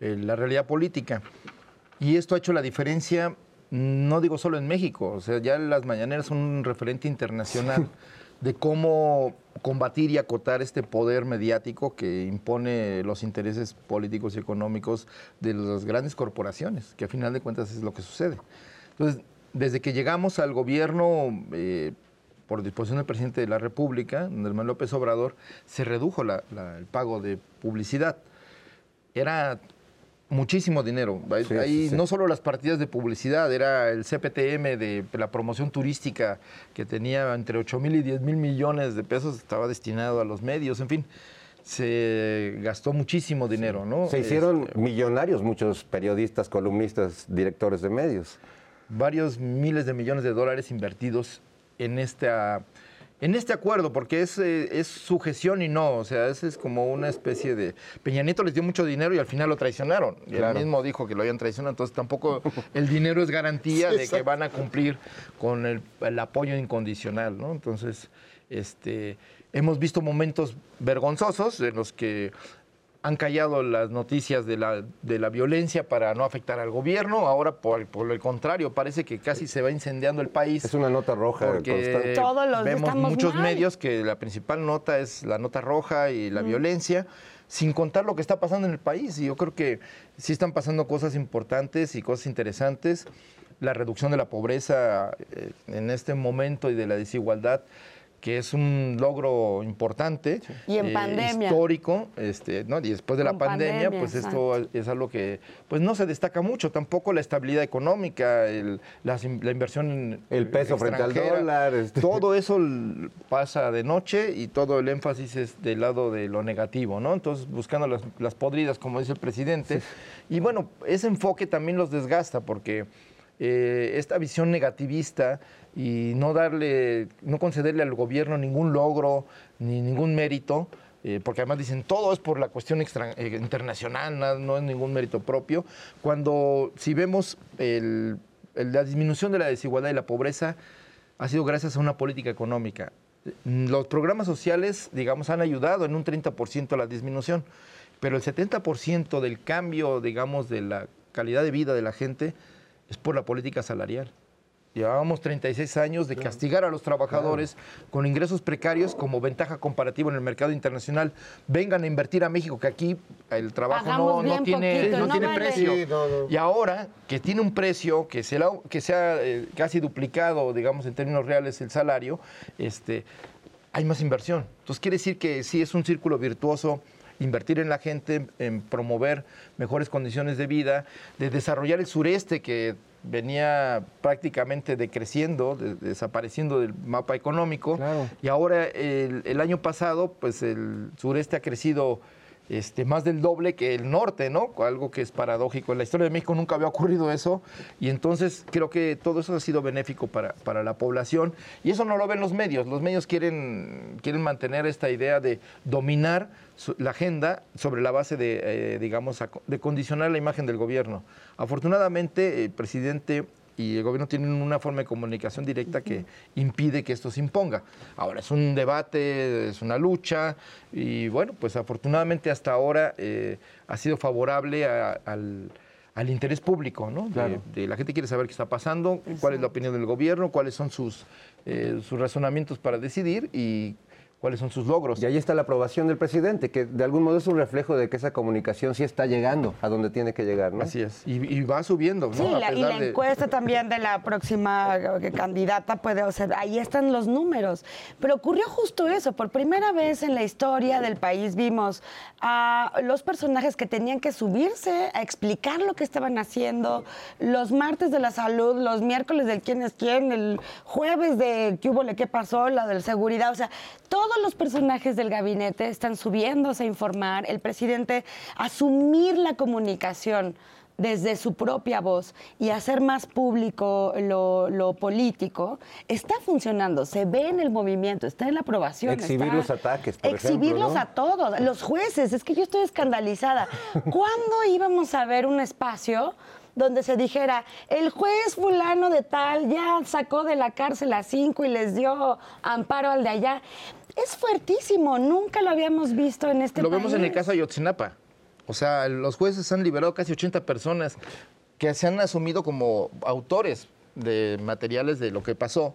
eh, la realidad política. Y esto ha hecho la diferencia, no digo solo en México, o sea, ya las mañaneras son un referente internacional de cómo combatir y acotar este poder mediático que impone los intereses políticos y económicos de las grandes corporaciones, que a final de cuentas es lo que sucede. Entonces, desde que llegamos al gobierno, eh, por disposición del presidente de la República, Manuel López Obrador, se redujo la- la- el pago de publicidad. Era muchísimo dinero. Ahí- Sí, ahí sí, sí. no solo las partidas de publicidad, era el CPTM de la promoción turística que tenía entre 8 mil y 10 mil millones de pesos, estaba destinado a los medios, en fin. Se gastó muchísimo dinero, ¿no? Se hicieron Este, millonarios muchos periodistas, columnistas, directores de medios. varios miles de millones de dólares invertidos en esta en este acuerdo, porque es, eh, es sujeción y no, o sea, es, es como una especie de... Peña Nieto les dio mucho dinero y al final lo traicionaron. Y Claro. él mismo dijo que lo habían traicionado, entonces tampoco el dinero es garantía Sí, de que van a cumplir con el, el apoyo incondicional, ¿no? Entonces, este, hemos visto momentos vergonzosos en los que han callado las noticias de la, de la violencia para no afectar al gobierno. Ahora, por, por el contrario, parece que casi se va incendiando el país. Es una nota roja Porque constante. Todos los vemos muchos mal. medios que la principal nota es la nota roja y la violencia, sin contar lo que está pasando en el país. Y yo creo que sí están pasando cosas importantes y cosas interesantes. La reducción de la pobreza eh, en este momento y de la desigualdad que es un logro importante, Y en pandemia. histórico, este, ¿no? y después de la pandemia, pandemia, pues esto es algo que pues no se destaca mucho, tampoco la estabilidad económica, el- in- la, inversión en- El peso frente al dólar, este. Todo eso pasa de noche y todo el énfasis es del lado de lo negativo, ¿no? Entonces, buscando las, las podridas, como dice el presidente. Y bueno, ese enfoque también los desgasta porque eh, esta visión negativista y no darle, no concederle al gobierno ningún logro ni ningún mérito, eh, porque además dicen todo es por la cuestión extra- eh, internacional, na- no es ningún mérito propio. Cuando si vemos el- el- la disminución de la desigualdad y la pobreza ha sido gracias a una política económica. Los programas sociales, digamos, han ayudado en un 30% a la disminución, pero el 70% del cambio, digamos, de la calidad de vida de la gente es por la política salarial. Llevábamos 36 años de castigar a los trabajadores con ingresos precarios como ventaja comparativa en el mercado internacional. Vengan a invertir a México, que aquí el trabajo no, no tiene, poquito, no no tiene vale. precio. Sí, no, no. Y ahora que tiene un precio que se, la- que se ha eh, casi duplicado, digamos, en términos reales el salario, este, hay más inversión. Entonces quiere decir que sí es un círculo virtuoso invertir en la gente, en promover mejores condiciones de vida, de desarrollar el sureste que venía prácticamente decreciendo, de- desapareciendo del mapa económico. Claro. Y ahora el, el año pasado, pues el sureste ha crecido este, más del doble que el norte, ¿no? Algo que es paradójico. En la historia de México nunca había ocurrido eso. Y entonces creo que todo eso ha sido benéfico para, para la población. Y eso no lo ven los medios. Los medios quieren, quieren mantener esta idea de dominar la agenda sobre la base de, eh, digamos, de condicionar la imagen del gobierno. Afortunadamente, el presidente y el gobierno tienen una forma de comunicación directa que impide que esto se imponga. Ahora, es un debate, es una lucha, y bueno, pues afortunadamente hasta ahora eh, ha sido favorable a- al, al interés público, ¿no? Claro. de la gente quiere saber qué está pasando, cuál es la opinión del gobierno, cuáles son sus, eh, sus razonamientos para decidir y cuáles son sus logros. Y ahí está la aprobación del presidente, que de algún modo es un reflejo de que esa comunicación sí está llegando a donde tiene que llegar, ¿no? Así es. Y, y va subiendo, ¿no? Sí, la- y la de- encuesta también de la próxima eh, candidata puede, o sea, ahí están los números. Pero ocurrió justo eso, por primera vez en la historia del país vimos a los personajes que tenían que subirse a explicar lo que estaban haciendo, los martes de la salud, los miércoles del quién es quién, el jueves de qué hubo, le qué pasó, la del seguridad, o sea, todos los personajes del gabinete están subiéndose a informar, el presidente asumir la comunicación desde su propia voz y hacer más público lo, lo político, está funcionando, se ve en el movimiento, está en la aprobación. Exhibir está- los ataques, por Exhibirlos ejemplo, ¿no? a todos, los jueces, es que yo estoy escandalizada. ¿Cuándo íbamos a ver un espacio donde se dijera, el juez fulano de tal ya sacó de la cárcel a cinco y les dio amparo al de allá? Es fuertísimo, nunca lo habíamos visto en este Lo país. vemos en el caso de Ayotzinapa. O sea, los jueces han liberado casi 80 personas que se han asumido como autores de materiales de lo que pasó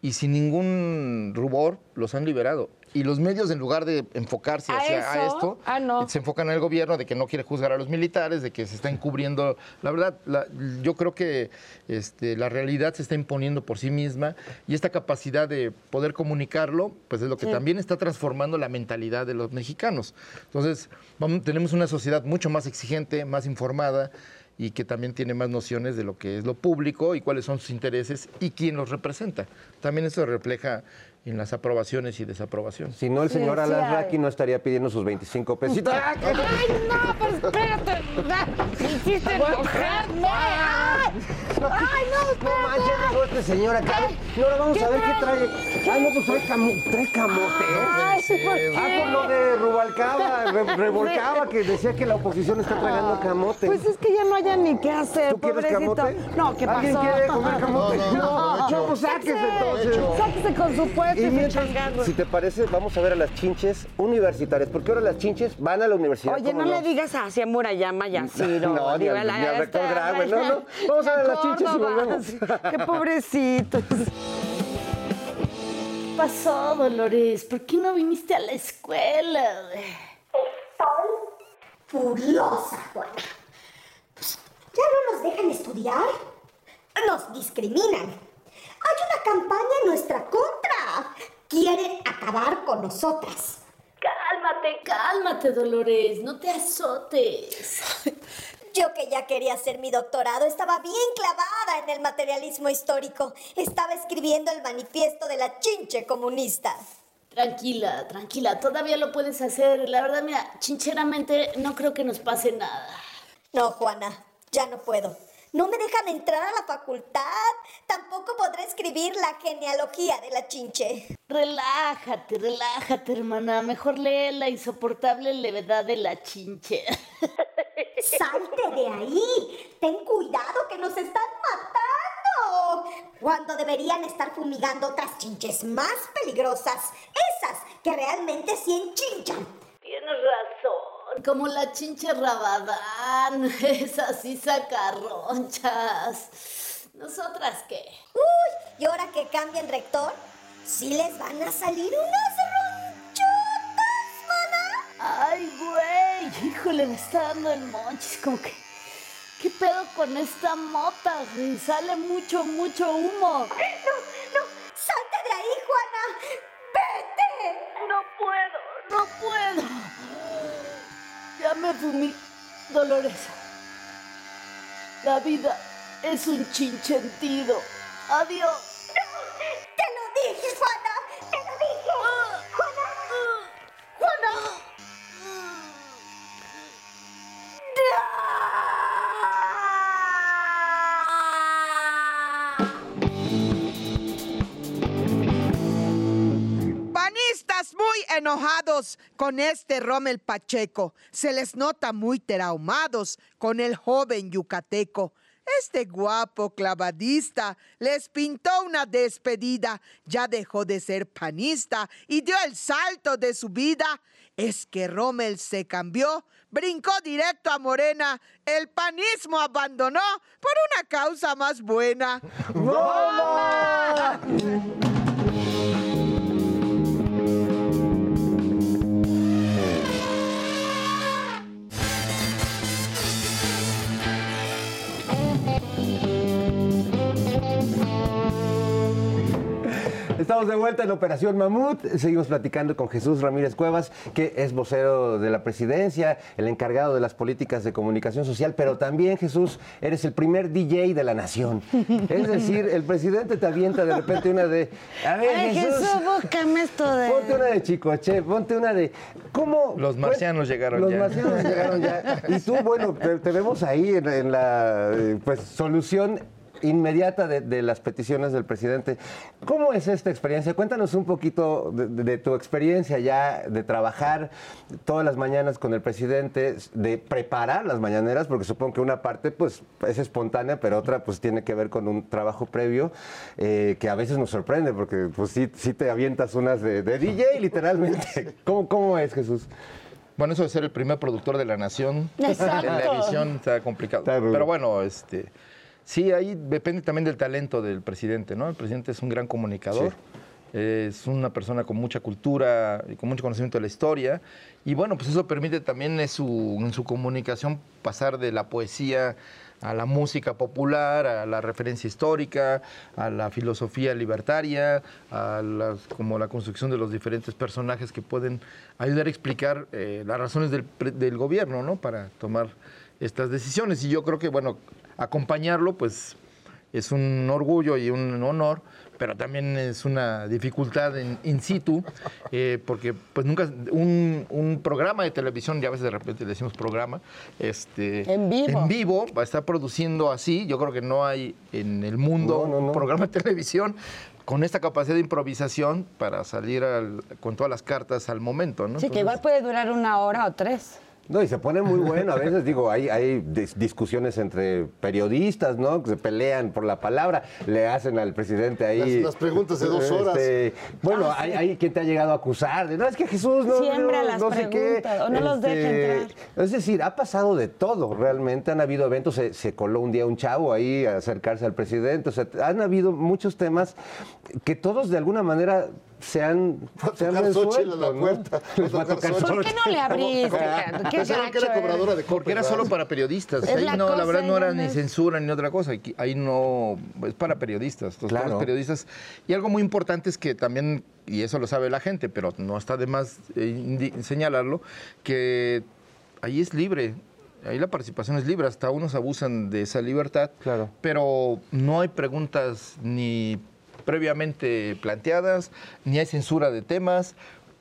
y sin ningún rubor los han liberado. Y los medios, en lugar de enfocarse ¿A hacia a eso? esto, Ah, no. se enfocan en el gobierno de que no quiere juzgar a los militares, de que se está encubriendo. La verdad, la- yo creo que este, la realidad se está imponiendo por sí misma y esta capacidad de poder comunicarlo, pues es lo que Sí. también está transformando la mentalidad de los mexicanos. Entonces, vamos- tenemos una sociedad mucho más exigente, más informada y que también tiene más nociones de lo que es lo público y cuáles son sus intereses y quién los representa. También eso refleja en las aprobaciones y desaprobaciones. Si no, el señor Sí, sí Alan hay. Raki no estaría pidiendo sus 25 pesitos. ¡Ay, no! Pero espérate. Me hiciste enojarme. ¡Ay! ¡Ay, no! No manches, llegó este señor acá. Y ahora vamos a ver qué trae. Ay, no, pues trae, camo- trae camote. Ay, sí, ¿por qué? Ah, por lo de Rubalcaba, Re- Revolcaba, que decía que la oposición está tragando camote. Pues es que ya no haya ni qué hacer, ¿Tú quieres pobrecito. camote? No, ¿qué pasó? ¿Alguien quiere comer camote? No, No, no, pues sáquese entonces. Sáquese con su puesto y, Y su si te parece, vamos a ver a las chinches universitarias, porque ahora las chinches van a la universidad. Oye, ¿cómo no, le digas así a Murayama y a Ciro. No, ni al- rector Graue, no, no. Vamos a ver las chinches Córdoba. volvemos. Qué pobrecitos. ¿Qué pasó, Dolores? ¿Por qué no viniste a la escuela? Furiosa, Juana. Pues, ¿Ya no nos dejan estudiar? Nos discriminan. Hay una campaña en nuestra contra. Quieren acabar con nosotras. Cálmate, cálmate, Dolores. No te azotes. Yo que ya quería hacer mi doctorado estaba bien clavada en el materialismo histórico. Estaba escribiendo el manifiesto de la chinche comunista. Tranquila, tranquila. Todavía lo puedes hacer. La verdad, mira, chincheramente no creo que nos pase nada. No, Juana, ya no puedo. No me dejan entrar a la facultad. Tampoco podré escribir la genealogía de la chinche. Relájate, relájate, hermana. Mejor lee la insoportable levedad de la chinche. ¡Salte de ahí! ¡Ten cuidado que nos están matando! Cuando deberían estar fumigando otras chinches más peligrosas. Esas que realmente sí enchinchan. Tienes razón. Como la chinche rabadán. Esas sí sacarronchas. ¿Nosotras qué? Uy, y ahora que cambien rector, sí les van a salir unas ronchotas, mana. Ay, güey. Híjole, me está dando el monchis. Como que. ¿Qué pedo con esta mota, güey? Sale mucho, mucho humo. Me fumí, Dolores. La vida es un chinchentido. Adiós. Con este Rommel Pacheco. Se les nota muy traumados con el joven yucateco. Este guapo clavadista les pintó una despedida. Ya dejó de ser panista y dio el salto de su vida. Es que Rommel se cambió, brincó directo a Morena. El panismo abandonó por una causa más buena. Estamos de vuelta en Operación Mamut. Seguimos platicando con Jesús Ramírez Cuevas, que es vocero de la presidencia, el encargado de las políticas de comunicación social, pero también, Jesús, eres el primer DJ de la nación. Es decir, el presidente te avienta de repente una de. A ver, Ay, Jesús. Jesús, búscame esto de... Ponte una de Chicoche, ponte una de. ¿Cómo? Los marcianos llegaron Los ya. marcianos llegaron ya. Y tú, bueno, te, te vemos ahí en, en la eh, pues, solución inmediata de, de las peticiones del presidente. ¿Cómo es esta experiencia? Cuéntanos un poquito de, de- de tu experiencia ya de trabajar todas las mañanas con el presidente, de preparar las mañaneras, porque supongo que una parte pues es espontánea, pero otra pues tiene que ver con un trabajo previo eh, que a veces nos sorprende, porque pues sí, sí te avientas unas de, de DJ literalmente. ¿Cómo, ¿Cómo es, Jesús? Bueno, eso de ser el primer productor de la nación Exacto. en la edición está complicado. Está. Pero bueno, este sí, ahí depende también del talento del presidente, ¿no? El presidente es un gran comunicador es una persona con mucha cultura y con mucho conocimiento de la historia. Y bueno, pues eso permite también en su, en su comunicación pasar de la poesía a la música popular, a la referencia histórica, a la filosofía libertaria, a las, como la construcción de los diferentes personajes que pueden ayudar a explicar eh, las razones del, del gobierno, ¿no? Para tomar estas decisiones. Y yo creo que, bueno, acompañarlo, pues es un orgullo y un honor, pero también es una dificultad en in situ, eh, porque pues nunca, un, un programa de televisión, ya a veces de repente le decimos programa, este, En vivo. en vivo, va a estar produciendo así, yo creo que no hay en el mundo No, no, no. un programa de televisión con esta capacidad de improvisación para salir al- con todas las cartas al momento, ¿no? Sí, que igual puede durar una hora o tres. No, y se pone muy bueno. A veces, digo, hay, hay dis- discusiones entre periodistas, ¿no? Que se pelean por la palabra. Le hacen al presidente ahí. Las- las preguntas de dos horas. este, bueno, hay, hay quien te ha llegado a acusar de, no, es que Jesús no. Siembra no, las no sé qué". preguntas, o no los deja entrar. Es decir, ha pasado de todo, realmente. Han habido eventos, se, se coló un día un chavo ahí a acercarse al presidente. O sea, han habido muchos temas que todos de alguna manera se han, se han tocar Xochitl a resuelto. la ¿no? puerta. Va a tocar tocar ¿Por qué no le abriste? Qué Pensaron que era cobradora de Porque era solo para periodistas. Ahí la no, la verdad no era no ni censura ni otra cosa. Ahí no es para periodistas. Los Claro. periodistas. Y algo muy importante es que también, y eso lo sabe la gente, pero no está de más eh, señalarlo, que ahí es libre. Ahí la participación es libre, hasta unos abusan de esa libertad, Claro. pero no hay preguntas ni previamente planteadas, ni hay censura de temas,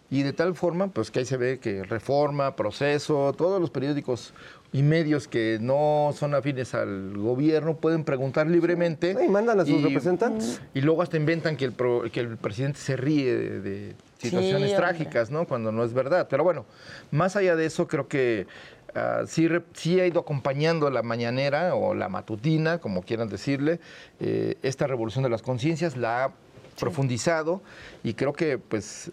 y de tal forma, pues que ahí se ve que Reforma, Proceso, todos los periódicos y medios que no son afines al gobierno pueden preguntar libremente. Y mandan a sus representantes. Y luego hasta inventan que el, pro- que el presidente se ríe de, de situaciones Sí, trágicas, ¿no? Cuando no es verdad. Pero bueno, más allá de eso, creo que ah, sí, sí ha ido acompañando la mañanera o la matutina, como quieran decirle, eh, esta revolución de las conciencias, la ha profundizado y creo que pues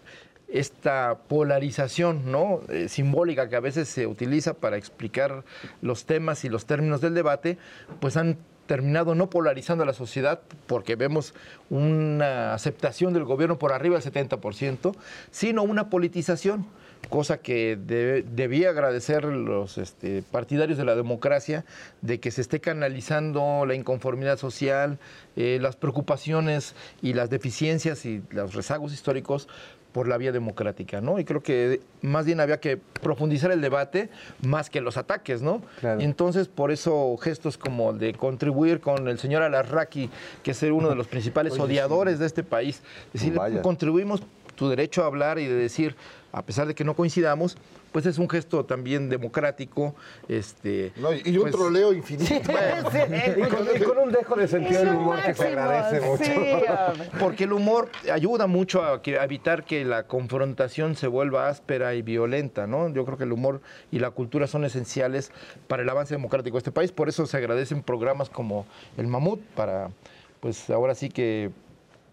esta polarización ¿no? Eh, simbólica que a veces se utiliza para explicar los temas y los términos del debate, pues han terminado no polarizando a la sociedad porque vemos una aceptación del gobierno por arriba del 70%, sino una politización, cosa que de- debía agradecer los este, partidarios de la democracia, de que se esté canalizando la inconformidad social, eh, las preocupaciones y las deficiencias y los rezagos históricos por la vía democrática, ¿no? Y creo que más bien había que profundizar el debate más que los ataques, ¿no? Claro. Entonces, por eso, gestos como el de contribuir con el señor Alarraqui, que es uno de los principales odiadores de este país, decirle, Vaya. contribuimos tu derecho a hablar y de decir, a pesar de que no coincidamos, pues es un gesto también democrático. Este, No, y un pues, troleo infinito. Y con, y con un dejo de sentido del humor que se agradece mucho. Porque el humor ayuda mucho a, que- a evitar que la confrontación se vuelva áspera y violenta, ¿no? Yo creo que el humor y la cultura son esenciales para el avance democrático de este país. Por eso se agradecen programas como el Mamut para, pues ahora sí que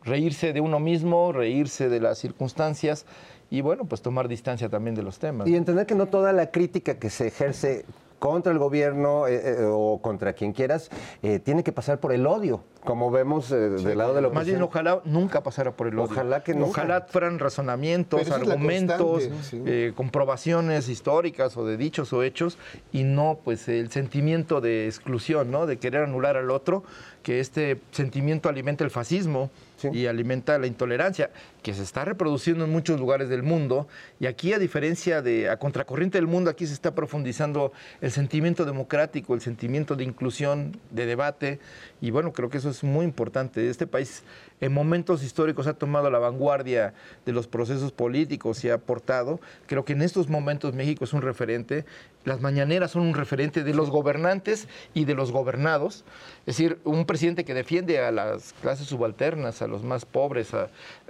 reírse de uno mismo, reírse de las circunstancias y bueno, pues tomar distancia también de los temas. Y entender que no toda la crítica que se ejerce contra el gobierno eh, eh, o contra quien quieras eh, tiene que pasar por el odio, como vemos eh, del lado de la Más bien, oposición. ojalá nunca pasara por el odio. Ojalá que nunca. Ojalá fueran razonamientos, argumentos, sí. eh, comprobaciones históricas o de dichos o hechos, y no pues el sentimiento de exclusión, ¿no? De querer anular al otro, que este sentimiento alimenta el fascismo y alimenta la intolerancia, se está reproduciendo en muchos lugares del mundo, y aquí a diferencia de, a contracorriente del mundo, aquí se está profundizando el sentimiento democrático, el sentimiento de inclusión, de debate, y bueno, creo que eso es muy importante. Este país en momentos históricos ha tomado la vanguardia de los procesos políticos y ha aportado. Creo que en estos momentos México es un referente. Las mañaneras son un referente de los gobernantes y de los gobernados. Es decir, un presidente que defiende a las clases subalternas, a los más pobres, a-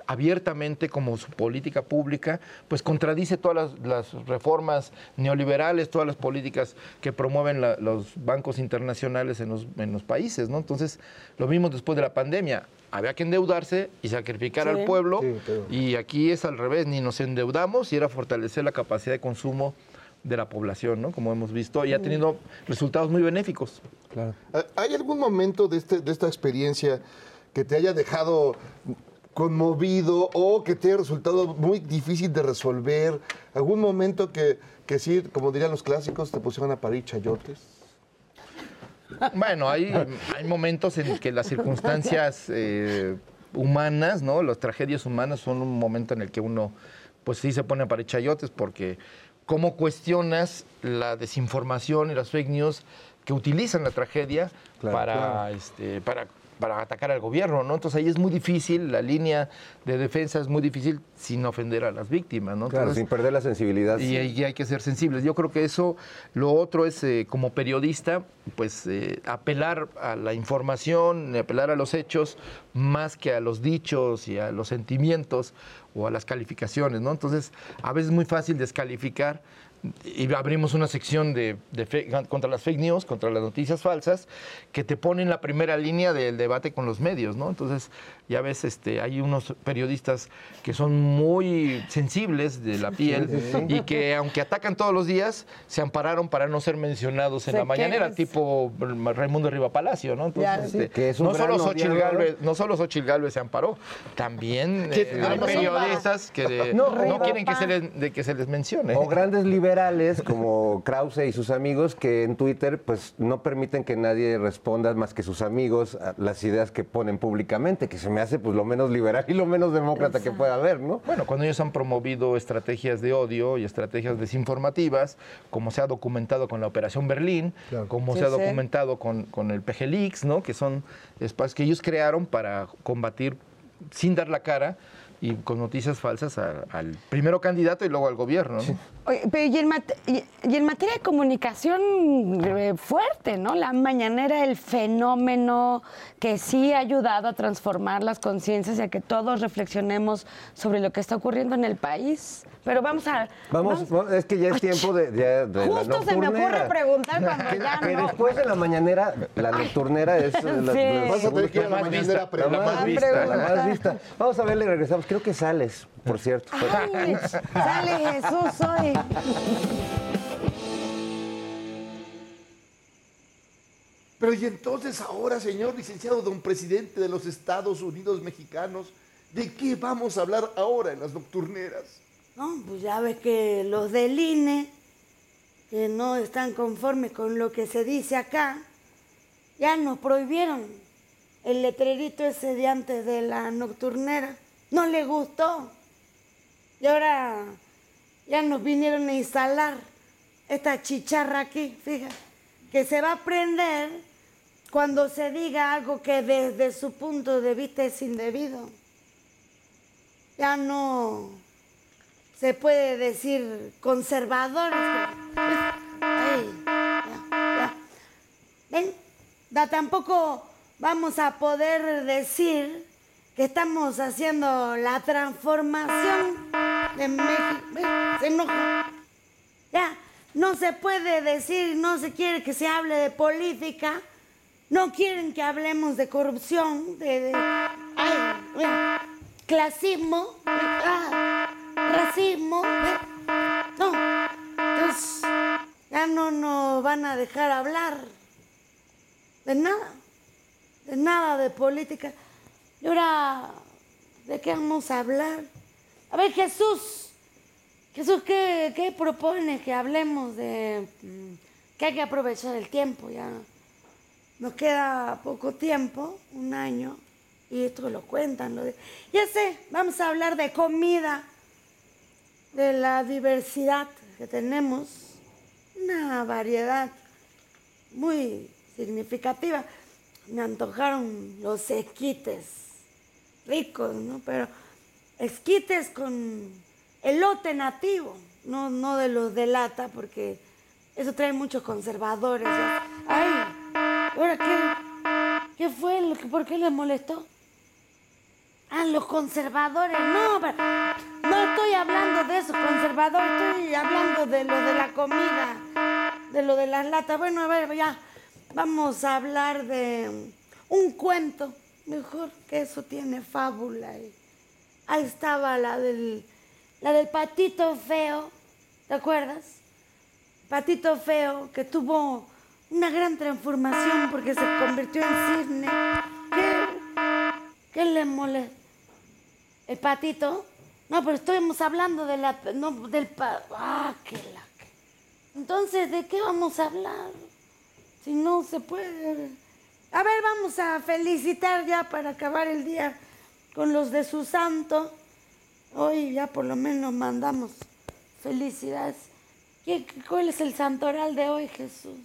abiertamente como su política pública, pues contradice todas las, las reformas neoliberales, todas las políticas que promueven la- los bancos internacionales en los, en los países, ¿no? Entonces, lo vimos después de la pandemia. Había que endeudarse y sacrificar Sí. al pueblo, Sí, claro. y aquí es al revés, ni nos endeudamos y era fortalecer la capacidad de consumo de la población, ¿no? Como hemos visto, y ha tenido resultados muy benéficos. ¿Hay algún momento de, este, de esta experiencia que te haya dejado conmovido o que te haya resultado muy difícil de resolver? ¿Algún momento que, que sí, como dirían los clásicos, te pusieron a parir chayotes? Bueno, hay, hay momentos en que las circunstancias eh, humanas, ¿no? Las tragedias humanas son un momento en el que uno, pues sí se pone a parir chayotes porque cómo cuestionas la desinformación y las fake news que utilizan la tragedia para, claro. Este, para para atacar al gobierno, ¿no? Entonces ahí es muy difícil, la línea de defensa es muy difícil sin ofender a las víctimas, ¿no? Claro, sin perder la sensibilidad. y, y hay que ser sensibles. Yo creo que eso, lo otro es eh, como periodista, pues eh, apelar a la información, apelar a los hechos, más que a los dichos y a los sentimientos o a las calificaciones, ¿no? Entonces, a veces es muy fácil descalificar y abrimos una sección de, contra las fake news, contra las noticias falsas, que te pone en la primera línea del debate con los medios, ¿no? Entonces, ya ves, este, hay unos periodistas que son muy sensibles de la piel sí, sí. y que, aunque atacan todos los días, se ampararon para no ser mencionados en Se la mañanera, quedan- tipo Raimundo Riva Palacio, ¿no? Entonces, Ya, este, sí. Que es un no, solo Xochitl. Galvez, no solo Xochitl Galvez se amparó, también ¿Qué eh, hay periodistas que de- No, quieren que se, les, de que se les mencione. O grandes liberales como Krause y sus amigos que en Twitter pues no permiten que nadie responda más que sus amigos a las ideas que ponen públicamente, que se me hace pues lo menos liberal y lo menos demócrata que pueda haber, ¿no? Bueno, cuando ellos han promovido estrategias de odio y estrategias desinformativas, como se ha documentado con la Operación Berlín, como Sí, se ha sí. documentado con, con el PGLix, ¿no? que son espacios que ellos crearon para combatir sin dar la cara y con noticias falsas a- al primero candidato y luego al gobierno. ¿no? Oye, pero y en, mate- y- y en materia de comunicación eh, fuerte, ¿no? La mañanera, el fenómeno que sí ha ayudado a transformar las conciencias y a que todos reflexionemos sobre lo que está ocurriendo en el país. Pero vamos a... Vamos, vamos, es que ya es tiempo de, ya de la Justo se me ocurre preguntar cuando Que, ya que no. después de la mañanera, la nocturnera es la, Sí. la- Vas a tener que ir a la más mañanera a vista, preguntar. la más vista, la preguntar. más vista. Vamos a verle y regresamos. Creo que sales, por cierto. Ay, sale Jesús hoy. Pero y entonces ahora, señor licenciado don presidente de los Estados Unidos mexicanos, ¿de qué vamos a hablar ahora en las nocturneras? No, pues ya ves que los del INE, que no están conformes con lo que se dice acá, ya nos prohibieron el letrerito ese de antes de la nocturnera. No les gustó. Y ahora ya nos vinieron a instalar esta chicharra aquí, fíjate, que se va a prender cuando se diga algo que desde su punto de vista es indebido. Ya no se puede decir conservadores. Ay, ya, ya. Ven, da, tampoco vamos a poder decir estamos haciendo la transformación de México. Se enoja. Ya, no se puede decir, no se quiere que se hable de política, no quieren que hablemos de corrupción, de, clasismo, ah, racismo, no, entonces ya no nos van a dejar hablar de nada, de nada de política. Y ahora, ¿de qué vamos a hablar? A ver, Jesús, Jesús, ¿qué, qué propone que hablemos de mm, que hay que aprovechar el tiempo? Ya nos queda poco tiempo, un año, y esto lo cuentan. Lo de, ya sé, vamos a hablar de comida, de la diversidad que tenemos, una variedad muy significativa. Me antojaron los esquites, ricos, ¿no? Pero esquites con elote nativo, no, no de los de lata, porque eso trae muchos conservadores. ya. Ay, ¿ahora qué? ¿Qué fue? Lo que, ¿Por qué les molestó? Ah, los conservadores. No, no estoy hablando de esos conservadores, estoy hablando de lo de la comida, de lo de las latas. Bueno, a ver, ya, vamos a hablar de un cuento. Mejor que eso tiene fábula. y Ahí estaba la del, la del patito feo, ¿te acuerdas? Patito feo que tuvo una gran transformación porque se convirtió en cisne. ¿Qué, qué le molesta? el patito. No, pero estamos hablando de la, del pa, ah, que la, Entonces, ¿de qué vamos a hablar? Si no se puede. A ver, vamos a felicitar ya para acabar el día con los de su santo. Hoy ya por lo menos mandamos felicidades. ¿Qué- ¿Cuál es el santoral de hoy, Jesús?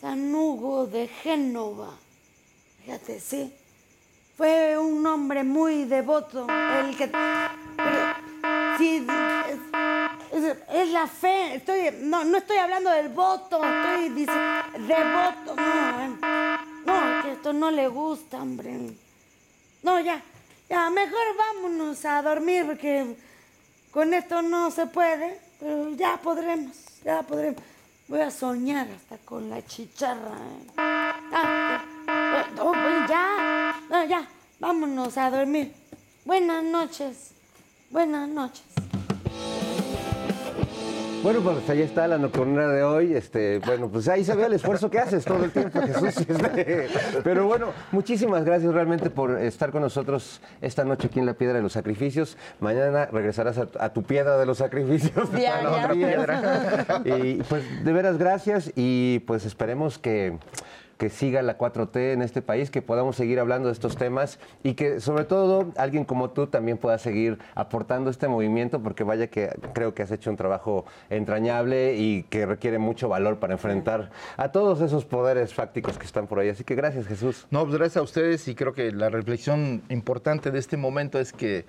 San Hugo de Génova. Fíjate, sí. Fue un hombre muy devoto. El que. sí, es- la fe. Estoy, no, no estoy hablando del voto. Estoy diciendo. Devoto. No, eh. no, que esto no le gusta, hombre. No, ya. Ya, mejor vámonos a dormir porque con esto no se puede. Pero ya podremos. Ya podremos. Voy a soñar hasta con la chicharra. eh. Ah, ya. Oh, pues ya, no, ya, vámonos a dormir. Buenas noches, buenas noches. Bueno, pues ahí está la nocturna de hoy. Este, bueno, pues ahí se ve el esfuerzo que haces todo el tiempo, Jesús. Este, pero bueno, muchísimas gracias realmente por estar con nosotros esta noche aquí en la Piedra de los Sacrificios. Mañana regresarás a, a tu piedra de los sacrificios. Ya, a la ya. otra piedra. Y pues de veras gracias y pues esperemos que que siga la 4T en este país, que podamos seguir hablando de estos temas y que sobre todo alguien como tú también pueda seguir aportando este movimiento, porque vaya que creo que has hecho un trabajo entrañable y que requiere mucho valor para enfrentar a todos esos poderes fácticos que están por ahí. Así que gracias Jesús. No, pues gracias a ustedes y creo que la reflexión importante de este momento es que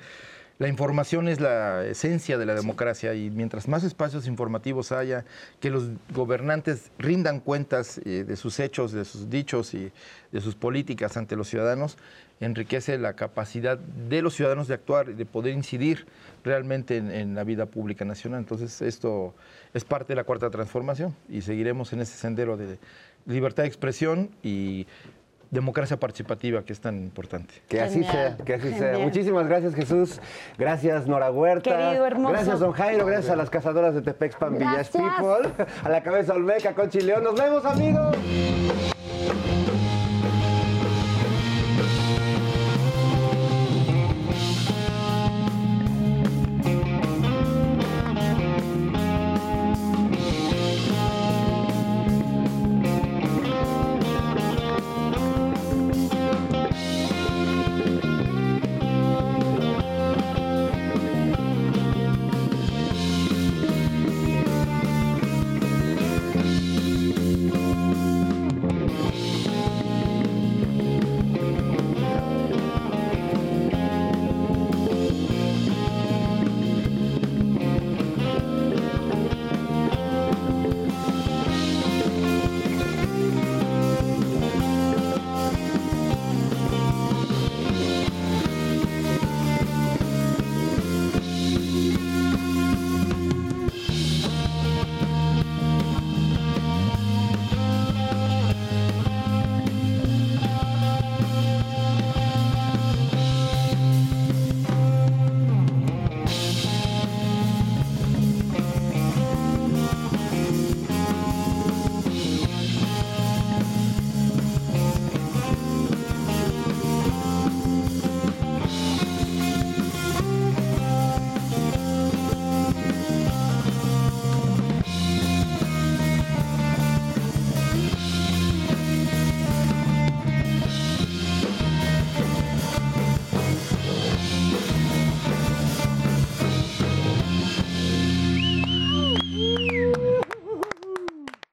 la información es la esencia de la democracia y mientras más espacios informativos haya, que los gobernantes rindan cuentas eh, de sus hechos, de sus dichos y de sus políticas ante los ciudadanos, enriquece la capacidad de los ciudadanos de actuar y de poder incidir realmente en, en la vida pública nacional. Entonces esto es parte de la cuarta transformación y seguiremos en ese sendero de libertad de expresión y democracia participativa que es tan importante. Que así Genial, sea, que así sea. Muchísimas gracias Jesús, gracias Nora Huerta, Querido, hermoso. gracias Don Jairo, gracias a las cazadoras de Tepexpan Village. People, a la cabeza Olmeca, Conchi León. Nos vemos amigos.